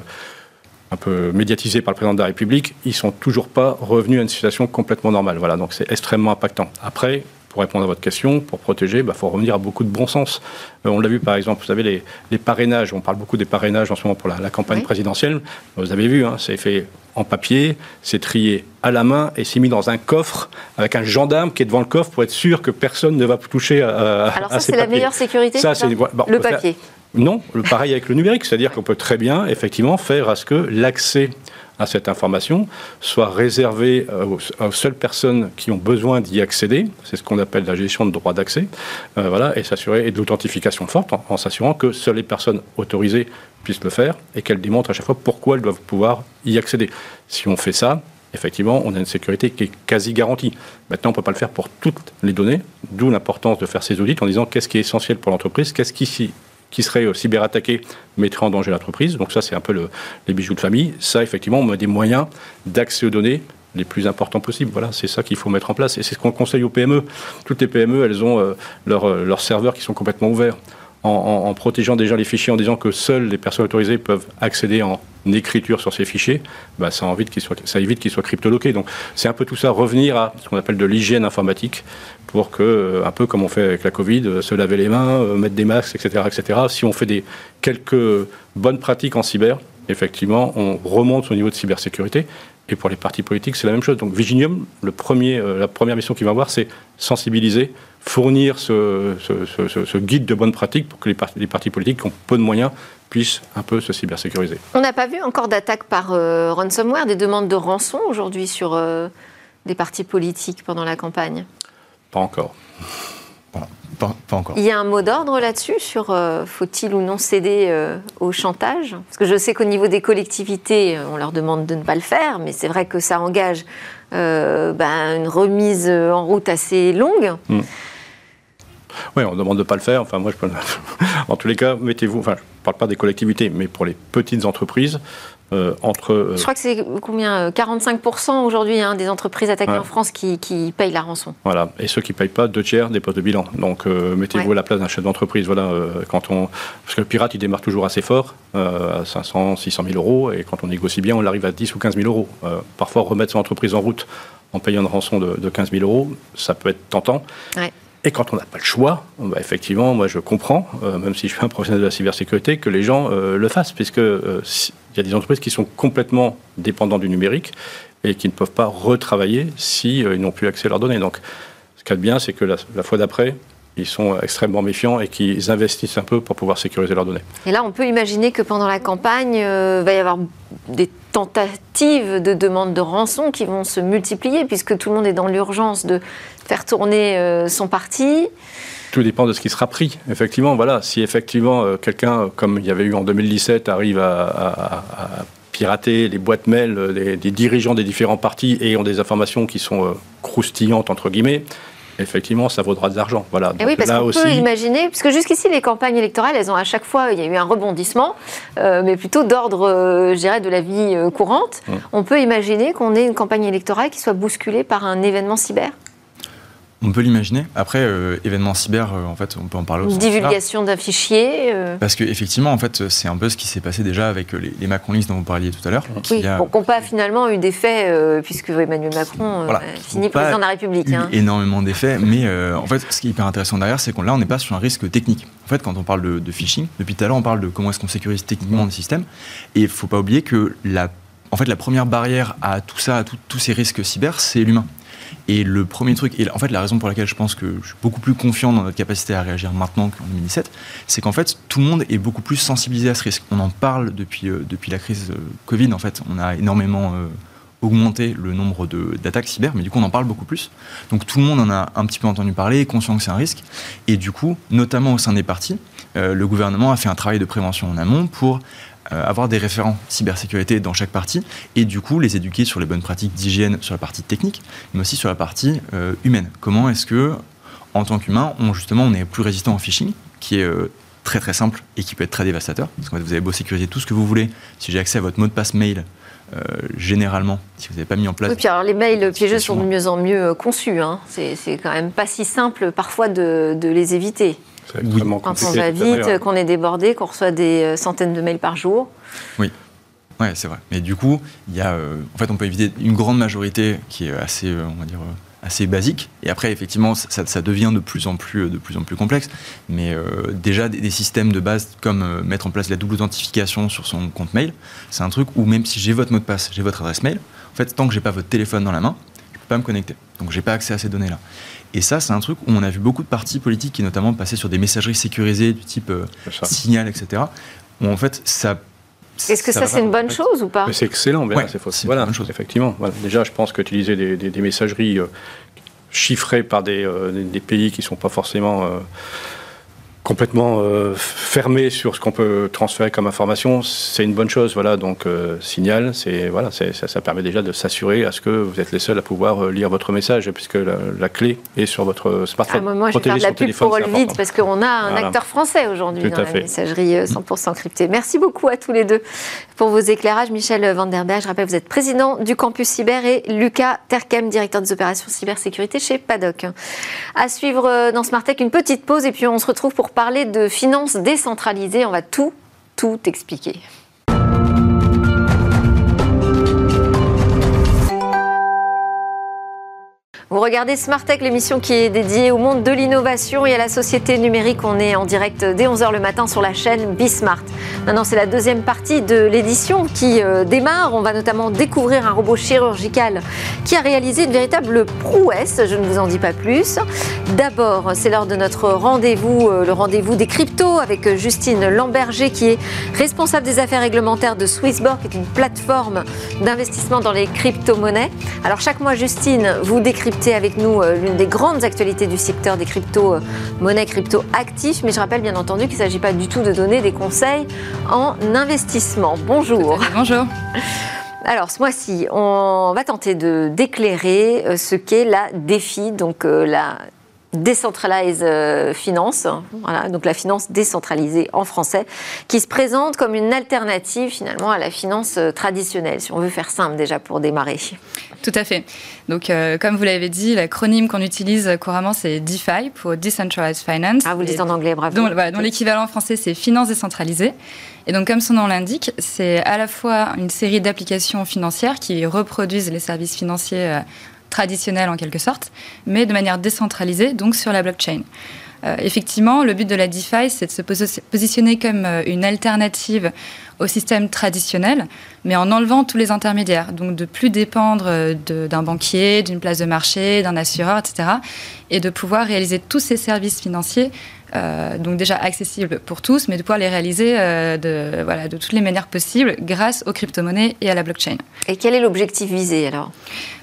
un peu médiatisée par le président de la République, ils ne sont toujours pas revenus à une situation complètement normale. Voilà, donc c'est extrêmement impactant. Après, pour répondre à votre question, pour protéger, il bah, faut revenir à beaucoup de bon sens. Euh, on l'a vu par exemple, vous savez, les, les, parrainages, on parle beaucoup des parrainages en ce moment pour la, campagne présidentielle. Vous avez vu, hein, c'est fait en papier, c'est trié à la main et c'est mis dans un coffre avec un gendarme qui est devant le coffre pour être sûr que personne ne va toucher à, Alors ça, c'est la meilleure sécurité ça, c'est le papier. non, pareil avec le numérique, c'est-à-dire qu'on peut très bien effectivement faire à ce que l'accès à cette information soit réservée euh, aux, seules personnes qui ont besoin d'y accéder. C'est ce qu'on appelle la gestion de droit d'accès. Euh, voilà, et s'assurer et de l'authentification forte en, s'assurant que seules les personnes autorisées puissent le faire et qu'elles démontrent à chaque fois pourquoi elles doivent pouvoir y accéder. Si on fait ça, effectivement, on a une sécurité qui est quasi garantie. Maintenant, on ne peut pas le faire pour toutes les données, d'où l'importance de faire ces audits en disant qu'est-ce qui est essentiel pour l'entreprise, qu'est-ce qui qui serait euh, cyberattaqué mettrait en danger l'entreprise. Donc ça, c'est un peu le, les bijoux de famille. Ça, effectivement, on a des moyens d'accès aux données les plus importants possibles. Voilà, c'est ça qu'il faut mettre en place. Et c'est ce qu'on conseille aux PME. Toutes les PME, elles ont euh, euh, leurs serveurs qui sont complètement ouverts. En, protégeant déjà les fichiers, en disant que seules les personnes autorisées peuvent accéder en écriture sur ces fichiers, bah, ça, évite qu'ils soient, ça. Donc c'est un peu tout ça, revenir à ce qu'on appelle de l'hygiène informatique, pour que, euh, un peu comme on fait avec la Covid, euh, se laver les mains, euh, mettre des masques, etc., etc. Si on fait quelques bonnes pratiques en cyber, effectivement, on remonte au niveau de cybersécurité. Et pour les partis politiques, c'est la même chose. Donc Viginium, le premier, la première mission qu'il va avoir, c'est sensibiliser, fournir ce, ce, guide de bonnes pratiques pour que les, partis, les partis politiques qui ont peu de moyens puissent un peu se cybersécuriser. On n'a pas vu encore d'attaques par ransomware, des demandes de rançon aujourd'hui sur des partis politiques pendant la campagne? Pas encore. Pas, encore. Il y a un mot d'ordre là-dessus sur euh, faut-il ou non céder euh, au chantage? Parce que je sais qu'au niveau des collectivités, euh, on leur demande de ne pas le faire, mais c'est vrai que ça engage ben, une remise en route assez longue. Hmm. Oui, on demande de ne pas le faire. Enfin, moi, je (laughs) en tous les cas, mettez-vous. Enfin, je ne parle pas des collectivités, mais pour les petites entreprises, euh, entre. Euh, Je crois que c'est combien 45% euh, aujourd'hui hein, des entreprises attaquées en France qui, payent la rançon. Voilà, et ceux qui ne payent pas, deux tiers des postes de bilan. Donc mettez-vous à la place d'un chef d'entreprise. Voilà, quand on... Parce que le pirate, il démarre toujours assez fort, à 500, 600 000 euros, et quand on négocie bien, on arrive à 10 ou 15 000 euros. parfois, remettre son entreprise en route en payant une rançon de, de 15 000 euros, ça peut être tentant. Ouais. Et quand on n'a pas le choix, effectivement, moi je comprends, euh, même si je suis un professionnel de la cybersécurité, que les gens euh, le fassent, puisque euh, y a des entreprises qui sont complètement dépendantes du numérique et qui ne peuvent pas retravailler s'ils n'ont plus accès à leurs données. Donc, ce qu'il y bien, c'est que la, la fois d'après, ils sont extrêmement méfiants et qu'ils investissent un peu pour pouvoir sécuriser leurs données. Et là, on peut imaginer que pendant la campagne, il va y avoir des tentatives de demande de rançon qui vont se multiplier, puisque tout le monde est dans l'urgence de faire tourner euh, son parti tout dépend de ce qui sera pris. Effectivement, voilà, si effectivement euh, quelqu'un, comme il y avait eu en 2017, arrive à, pirater les boîtes mail des, des, dirigeants des différents partis et ont des informations qui sont euh, croustillantes entre guillemets, effectivement, ça vaudra de l'argent. Voilà. Et oui, parce qu'on peut imaginer, puisque jusqu'ici, les campagnes électorales, elles ont à chaque fois, il y a eu un rebondissement, mais plutôt d'ordre, je dirais, de la vie courante. Hum. On peut imaginer qu'on ait une campagne électorale qui soit bousculée par un événement cyber? On peut l'imaginer. Après, euh, événement cyber, euh, en fait, on peut en parler aussi. Divulgation d'un fichier. Euh. Parce qu'effectivement, en fait, c'est un peu ce qui s'est passé déjà avec les, les Macron List dont vous parliez tout à l'heure. Oui, a... bon, pas finalement eu d'effets, puisque Emmanuel Macron voilà. finit président de la République. Hein. énormément d'effets, mais en fait, ce qui est hyper intéressant derrière, c'est qu'on là, on n'est pas sur un risque technique. En fait, quand on parle de, phishing, depuis tout à l'heure, on parle de comment est-ce qu'on sécurise techniquement le système, et il ne faut pas oublier que la, en fait, la première barrière à tout ça, à tous ces risques cyber, c'est l'humain. Et le premier truc, et en fait la raison pour laquelle je pense que je suis beaucoup plus confiant dans notre capacité à réagir maintenant qu'en 2017, c'est qu'en fait tout le monde est beaucoup plus sensibilisé à ce risque. On en parle depuis, euh, depuis la crise euh, Covid, en fait, on a énormément euh, augmenté le nombre d'attaques cyber, mais du coup on en parle beaucoup plus. Donc tout le monde en a un petit peu entendu parler, est conscient que c'est un risque. Et du coup, notamment au sein des partis, le gouvernement a fait un travail de prévention en amont pour avoir des référents cybersécurité dans chaque partie et du coup les éduquer sur les bonnes pratiques d'hygiène sur la partie technique, mais aussi sur la partie euh, humaine. Comment est-ce que, en tant qu'humain, on, justement, on est plus résistant au phishing, qui est euh, très très simple et qui peut être très dévastateur? Parce que vous avez beau sécuriser tout ce que vous voulez, si j'ai accès à votre mot de passe mail, généralement, si vous n'avez pas mis en place. Oui, puis alors les mails piégeux sont de mieux en mieux conçus. Hein. C'est quand même pas si simple parfois de, de les éviter. Quand on va vite, qu'on est débordé, qu'on reçoit des euh, centaines de mails par jour. Oui. Ouais, c'est vrai. Mais du coup, il y a, euh, en fait, on peut éviter une grande majorité qui est assez, euh, on va dire, assez basique. Et après, effectivement, ça, devient de plus en plus, de plus, en plus complexe. Mais euh, déjà, des, systèmes de base comme euh, mettre en place la double authentification sur son compte mail, c'est un truc où même si j'ai votre mot de passe, j'ai votre adresse mail, en fait, tant que j'ai pas votre téléphone dans la main, je peux pas me connecter. Donc, j'ai pas accès à ces données-là. Et ça, c'est un truc où on a vu beaucoup de partis politiques qui, notamment, passaient sur des messageries sécurisées du type euh, Signal, etc. Où en fait, ça est-ce que ça, c'est une bonne chose ou pas C'est excellent, c'est Voilà, une bonne chose. effectivement. Déjà, je pense qu'utiliser des, des, messageries euh, chiffrées par des, euh, des, pays qui ne sont pas forcément euh, complètement euh, fermé sur ce qu'on peut transférer comme information, c'est une bonne chose. Voilà, donc euh, signal, c'est voilà, ça, ça, permet déjà de s'assurer à ce que vous êtes les seuls à pouvoir euh, lire votre message, puisque la, clé est sur votre smartphone. Ah, moi, je vais faire de la pub pour Olvid parce qu'on a un acteur français aujourd'hui dans la messagerie 100% cryptée. Merci beaucoup à tous les deux pour vos éclairages. Michel Vanderberg, je rappelle, vous êtes président du campus cyber et Lucas Terkem, directeur des opérations cybersécurité chez PADOC. À suivre dans Smart Tech, une petite pause et puis on se retrouve pour parler de finances décentralisées. On va tout, tout expliquer. Vous regardez Smart Tech, l'émission qui est dédiée au monde de l'innovation et à la société numérique. On est en direct dès 11h le matin sur la chaîne Bismart. Maintenant, c'est la deuxième partie de l'édition qui euh, démarre. On va notamment découvrir un robot chirurgical qui a réalisé une véritable prouesse. Je ne vous en dis pas plus. D'abord, c'est l'heure de notre rendez-vous, euh, le rendez-vous des cryptos avec Justine Lamberger qui est responsable des affaires réglementaires de Swissborg, qui est une plateforme d'investissement dans les crypto-monnaies. Alors, chaque mois, Justine vous décrypte avec nous euh, l'une des grandes actualités du secteur des crypto-monnaies, euh, crypto-actifs. Mais je rappelle bien entendu qu'il ne s'agit pas du tout de donner des conseils en investissement. Bonjour. Bonjour. Alors, ce mois-ci, on va tenter de d'éclairer euh, ce qu'est la défi, donc la Decentralized Finance, voilà, donc la finance décentralisée en français, qui se présente comme une alternative finalement à la finance traditionnelle, si on veut faire simple déjà pour démarrer. Tout à fait. Donc, euh, comme vous l'avez dit, l'acronyme qu'on utilise couramment, c'est DeFi pour Decentralized Finance. Ah, vous le dites en anglais, bravo. Dont, l'équivalent français, c'est finance décentralisée. Et donc, comme son nom l'indique, c'est à la fois une série d'applications financières qui reproduisent les services financiers traditionnelle en quelque sorte, mais de manière décentralisée, donc sur la blockchain. Euh, effectivement, le but de la DeFi, c'est de se positionner comme euh, une alternative au système traditionnel, mais en enlevant tous les intermédiaires. Donc de plus dépendre euh, d'un banquier, d'une place de marché, d'un assureur, etc. Et de pouvoir réaliser tous ces services financiers euh, donc déjà accessible pour tous, mais de pouvoir les réaliser euh, de, voilà, de toutes les manières possibles grâce aux crypto-monnaies et à la blockchain. Et quel est l'objectif visé alors?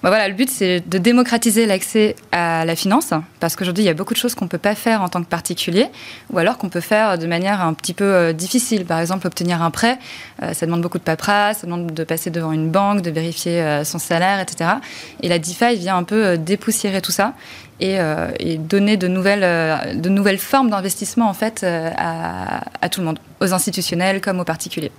Bah voilà, Le but, c'est de démocratiser l'accès à la finance, parce qu'aujourd'hui, il y a beaucoup de choses qu'on ne peut pas faire en tant que particulier, ou alors qu'on peut faire de manière un petit peu difficile. Par exemple, obtenir un prêt, ça demande beaucoup de paperasse, ça demande de passer devant une banque, de vérifier son salaire, etc. Et la DeFi vient un peu dépoussiérer tout ça euh, et, donner de nouvelles, euh, de nouvelles formes d'investissement en fait euh, à, tout le monde, aux institutionnels comme aux particuliers.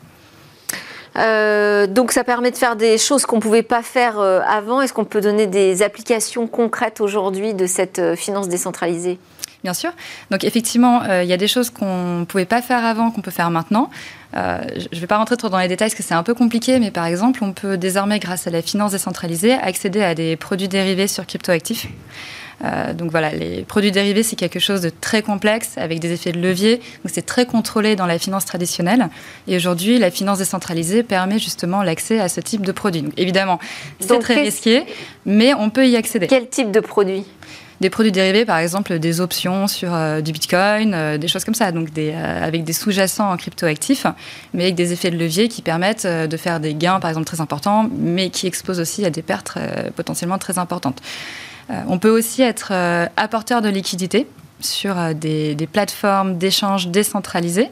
donc ça permet de faire des choses qu'on ne pouvait pas faire avant. Est-ce qu'on peut donner des applications concrètes aujourd'hui de cette finance décentralisée? Bien sûr. Donc effectivement, il y a des choses qu'on ne pouvait pas faire avant, qu'on peut faire maintenant. Je ne vais pas rentrer trop dans les détails parce que c'est un peu compliqué, mais par exemple, on peut désormais, grâce à la finance décentralisée, accéder à des produits dérivés sur cryptoactifs. Euh, donc voilà, les produits dérivés, c'est quelque chose de très complexe avec des effets de levier. Donc c'est très contrôlé dans la finance traditionnelle. Et aujourd'hui, la finance décentralisée permet justement l'accès à ce type de produits. Donc évidemment, c'est très risqué, mais on peut y accéder. Quel type de produits des produits dérivés, par exemple des options sur euh, du Bitcoin, euh, des choses comme ça, donc des, avec des sous-jacents en cryptoactifs, mais avec des effets de levier qui permettent de faire des gains, par exemple, très importants, mais qui exposent aussi à des pertes potentiellement très importantes. Euh, on peut aussi être euh, apporteur de liquidité sur euh, des, plateformes d'échange décentralisées.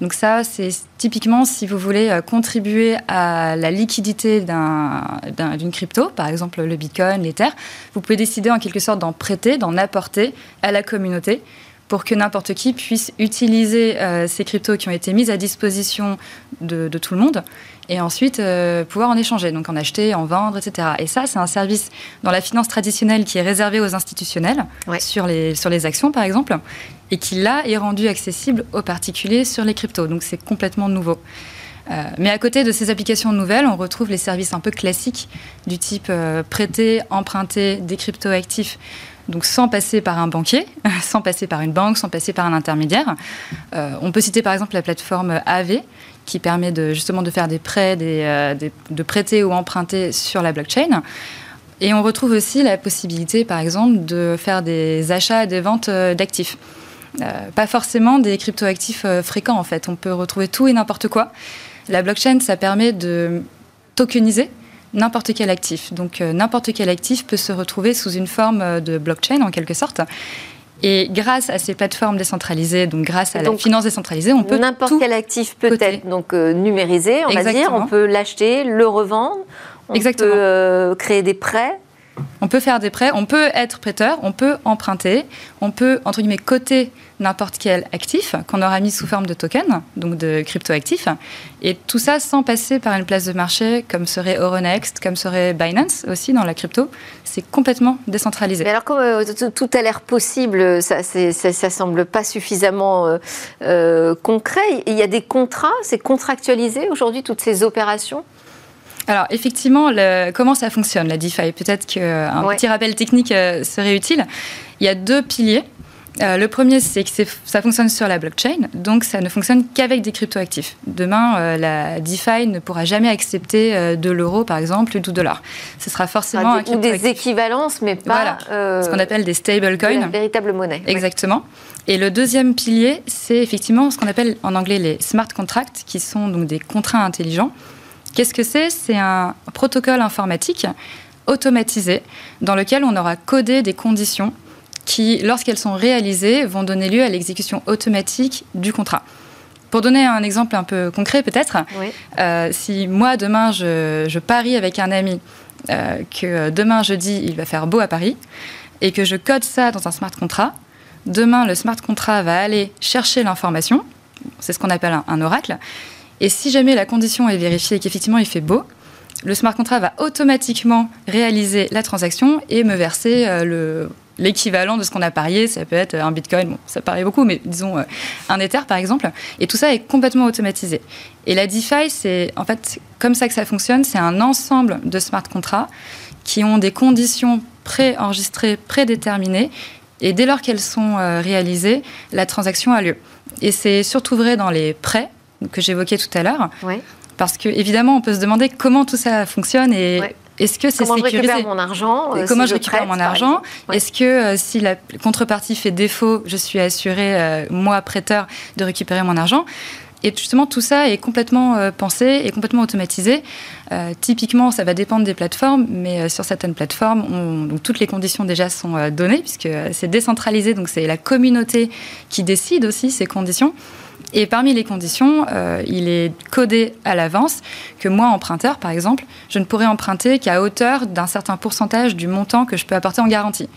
Donc ça, c'est typiquement si vous voulez contribuer à la liquidité d'une crypto, par exemple le Bitcoin, l'Ether, vous pouvez décider en quelque sorte d'en prêter, d'en apporter à la communauté pour que n'importe qui puisse utiliser ces cryptos qui ont été mises à disposition de tout le monde et ensuite euh, pouvoir en échanger, donc en acheter, en vendre, etc. Et ça, c'est un service dans la finance traditionnelle qui est réservé aux institutionnels, sur, les, sur les actions par exemple, et qui là est rendu accessible aux particuliers sur les cryptos. Donc c'est complètement nouveau. mais à côté de ces applications nouvelles, on retrouve les services un peu classiques du type prêter, emprunter des cryptoactifs donc sans passer par un banquier, (laughs) sans passer par une banque, sans passer par un intermédiaire. Euh, on peut citer par exemple la plateforme AV qui permet justement de faire des prêts, euh, de prêter ou emprunter sur la blockchain. Et on retrouve aussi la possibilité, par exemple, de faire des achats et des ventes euh, d'actifs. pas forcément des cryptoactifs fréquents, en fait. On peut retrouver tout et n'importe quoi. La blockchain, ça permet de tokeniser n'importe quel actif. Donc euh, n'importe quel actif peut se retrouver sous une forme euh, de blockchain en quelque sorte. Et grâce à ces plateformes décentralisées, donc grâce à la finance décentralisée, on peut n'importe quel actif peut être donc euh, numérisé, on va dire. On peut l'acheter, le revendre, on peut créer des prêts. On peut faire des prêts, on peut être prêteur, on peut emprunter, on peut, entre guillemets, coter n'importe quel actif qu'on aura mis sous forme de token, donc de cryptoactif, et tout ça sans passer par une place de marché comme serait Euronext, comme serait Binance aussi dans la crypto. C'est complètement décentralisé. Mais alors, comme euh, tout a l'air possible, ça, ça, semble pas suffisamment euh, euh, concret. Il y a des contrats, c'est contractualisé aujourd'hui toutes ces opérations? Alors effectivement, comment ça fonctionne la DeFi? Peut-être qu'un petit rappel technique euh, serait utile. Il y a deux piliers. Euh, le premier, c'est que ça fonctionne sur la blockchain, donc ça ne fonctionne qu'avec des cryptoactifs. Demain, euh, la DeFi ne pourra jamais accepter de l'euro, par exemple, ou du dollar. Ce sera forcément ah, des, un ou des équivalences, mais pas ce qu'on appelle des stablecoins. La véritable monnaie. Exactement. Et le deuxième pilier, c'est effectivement ce qu'on appelle en anglais les smart contracts, qui sont donc des contrats intelligents Qu'est-ce que c'est? C'est un protocole informatique automatisé dans lequel on aura codé des conditions qui, lorsqu'elles sont réalisées, vont donner lieu à l'exécution automatique du contrat. Pour donner un exemple un peu concret peut-être, euh, si moi demain je, parie avec un ami euh, que demain jeudi il va faire beau à Paris et que je code ça dans un smart contract, demain le smart contract va aller chercher l'information, c'est ce qu'on appelle un oracle, et si jamais la condition est vérifiée et qu'effectivement il fait beau, le smart contract va automatiquement réaliser la transaction et me verser euh, l'équivalent de ce qu'on a parié. Ça peut être un bitcoin, ça paraît beaucoup, mais disons euh, un Ether par exemple. Et tout ça est complètement automatisé. Et la DeFi, c'est en fait comme ça que ça fonctionne. C'est un ensemble de smart contracts qui ont des conditions pré-enregistrées, prédéterminées. Et dès lors qu'elles sont euh, réalisées, la transaction a lieu. Et c'est surtout vrai dans les prêts que j'évoquais tout à l'heure. Parce que évidemment, on peut se demander comment tout ça fonctionne et est-ce que c'est sécurisé Comment je récupère mon argent euh, Comment je récupère mon argent Est-ce que euh, si la contrepartie fait défaut, je suis assuré, euh, moi prêteur, de récupérer mon argent et justement, tout ça est complètement pensé et complètement automatisé. typiquement, ça va dépendre des plateformes, mais sur certaines plateformes, donc toutes les conditions déjà sont données, puisque c'est décentralisé, donc c'est la communauté qui décide aussi ces conditions. Et parmi les conditions, euh, il est codé à l'avance que moi, emprunteur, par exemple, je ne pourrais emprunter qu'à hauteur d'un certain pourcentage du montant que je peux apporter en garantie.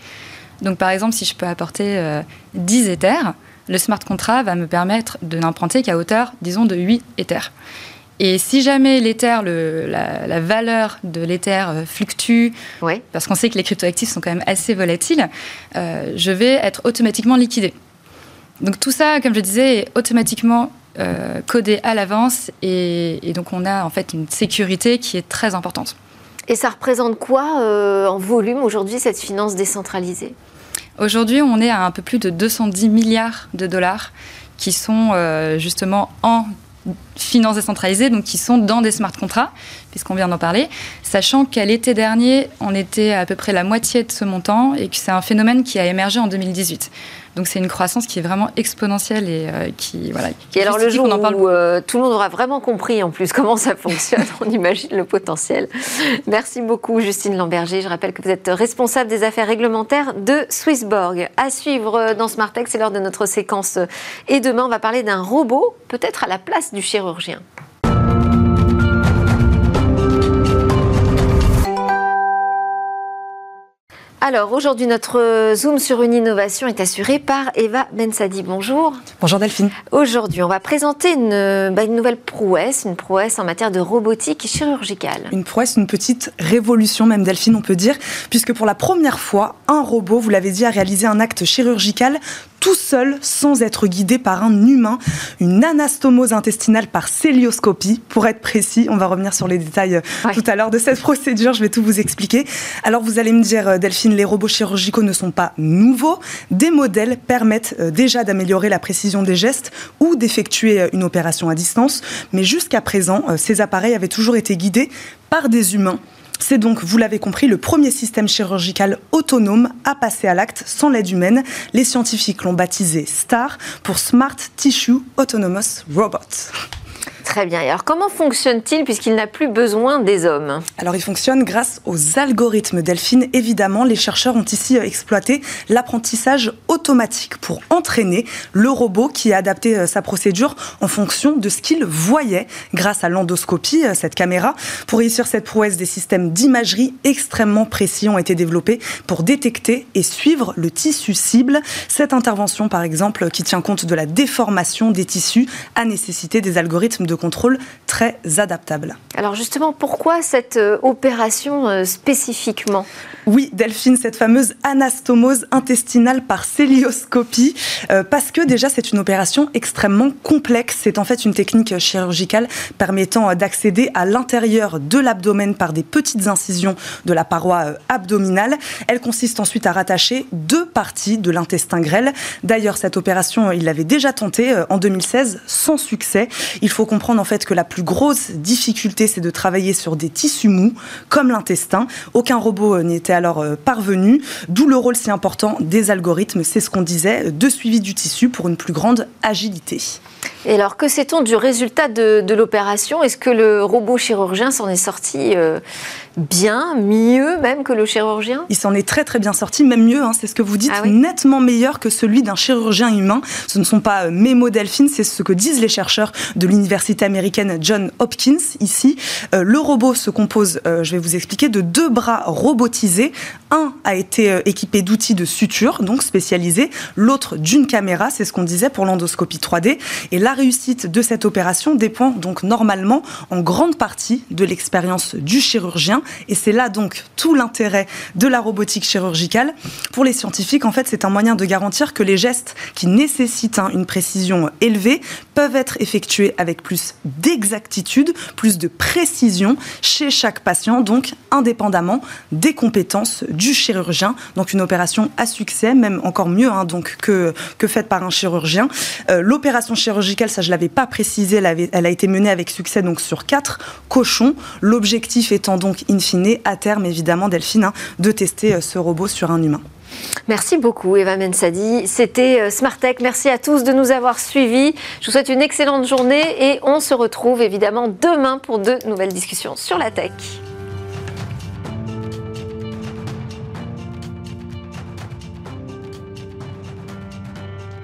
Donc, par exemple, si je peux apporter 10 euh, Ethers, le smart contract va me permettre de n'emprunter qu'à hauteur, disons, de 8 Ethers. Et si jamais l'Ether, la, valeur de l'Ether euh, fluctue, parce qu'on sait que les cryptoactifs sont quand même assez volatiles, je vais être automatiquement liquidé. Donc tout ça, comme je disais, est automatiquement euh, codé à l'avance et, donc on a en fait une sécurité qui est très importante. Et ça représente quoi euh, en volume aujourd'hui cette finance décentralisée? Aujourd'hui, on est à un peu plus de 210 milliards de dollars qui sont euh, justement en finance décentralisée, donc qui sont dans des smart contracts, puisqu'on vient d'en parler, sachant qu'à l'été dernier, on était à peu près la moitié de ce montant et que c'est un phénomène qui a émergé en 2018. Donc c'est une croissance qui est vraiment exponentielle et euh, qui voilà. et alors le jour en parle où euh, tout le monde aura vraiment compris en plus (laughs) comment ça fonctionne, (laughs) on imagine le potentiel. Merci beaucoup Justine Lamberger. Je rappelle que vous êtes responsable des affaires réglementaires de Swissborg. À suivre euh, dans Smartech, c'est l'heure de notre séquence. Et demain, on va parler d'un robot, peut-être à la place du chirurgien. Alors aujourd'hui, notre zoom sur une innovation est assuré par Eva Bensadi. Bonjour. Bonjour Delphine. Aujourd'hui, on va présenter une, bah, une, nouvelle prouesse, une prouesse en matière de robotique chirurgicale. Une prouesse, une petite révolution même Delphine, on peut dire, puisque pour la première fois, un robot, vous l'avez dit, a réalisé un acte chirurgical tout seul sans être guidé par un humain, une anastomose intestinale par célioscopie. Pour être précis, on va revenir sur les détails euh, Ouais. tout à l'heure de cette (laughs) procédure, je vais tout vous expliquer. Alors vous allez me dire, euh, Delphine, les robots chirurgicaux ne sont pas nouveaux. Des modèles permettent euh, déjà d'améliorer la précision des gestes ou d'effectuer une opération à distance, mais jusqu'à présent, ces appareils avaient toujours été guidés par des humains. C'est donc, vous l'avez compris, le premier système chirurgical autonome à passer à l'acte sans l'aide humaine. Les scientifiques l'ont baptisé STAR pour Smart Tissue Autonomous Robot. Très bien. Alors, comment fonctionne-t-il puisqu'il n'a plus besoin des hommes? Alors il fonctionne grâce aux algorithmes Delphine. Évidemment, les chercheurs ont ici euh, exploité l'apprentissage automatique pour entraîner le robot qui a adapté euh, sa procédure en fonction de ce qu'il voyait grâce à l'endoscopie, euh, cette caméra. Pour réussir cette prouesse, des systèmes d'imagerie extrêmement précis ont été développés pour détecter et suivre le tissu cible. Cette intervention, par exemple, qui tient compte de la déformation des tissus, a nécessité des algorithmes de contrôle très adaptables. Alors justement, pourquoi cette euh, opération euh, spécifiquement? Oui, Delphine, cette fameuse anastomose intestinale par célioscopie, euh, parce que déjà c'est une opération extrêmement complexe. C'est en fait une technique chirurgicale permettant d'accéder à l'intérieur de l'abdomen par des petites incisions de la paroi abdominale. Elle consiste ensuite à rattacher deux parties de l'intestin grêle. D'ailleurs, cette opération, il l'avait déjà tentée en 2016 sans succès. Il faut comprendre en fait que la plus grosse difficulté, c'est de travailler sur des tissus mous, comme l'intestin. Aucun robot euh, n'y était alors euh, parvenu, d'où le rôle si important des algorithmes, c'est ce qu'on disait, euh, de suivi du tissu pour une plus grande agilité. Et alors, que sait-on du résultat de, de l'opération? Est-ce que le robot chirurgien s'en est sorti euh, bien, mieux même que le chirurgien? Il s'en est très très bien sorti, même mieux, hein, c'est ce que vous dites, Ah oui nettement meilleur que celui d'un chirurgien humain. Ce ne sont pas euh, mes mots Delphine, c'est ce que disent les chercheurs de l'université américaine John Hopkins ici. Euh, le robot se compose, euh, je vais vous expliquer, de deux bras robotisés. Un a été équipé d'outils de suture, donc spécialisés, l'autre d'une caméra, c'est ce qu'on disait pour l'endoscopie 3D. Et la réussite de cette opération dépend donc normalement en grande partie de l'expérience du chirurgien. Et c'est là donc tout l'intérêt de la robotique chirurgicale. Pour les scientifiques, en fait, c'est un moyen de garantir que les gestes qui nécessitent hein, une précision élevée peuvent être effectués avec plus d'exactitude, plus de précision chez chaque patient, donc indépendamment des compétences du chirurgien. Donc une opération à succès, même encore mieux hein, donc que, que faite par un chirurgien. Euh, L'opération chirurgicale, ça je l'avais pas précisé, elle, a été menée avec succès donc sur quatre cochons. L'objectif étant donc in fine, à terme évidemment Delphine, hein, de tester euh, ce robot sur un humain. Merci beaucoup, Eva Mensadi. C'était euh, Smart Tech. Merci à tous de nous avoir suivis. Je vous souhaite une excellente journée et on se retrouve évidemment demain pour de nouvelles discussions sur la tech.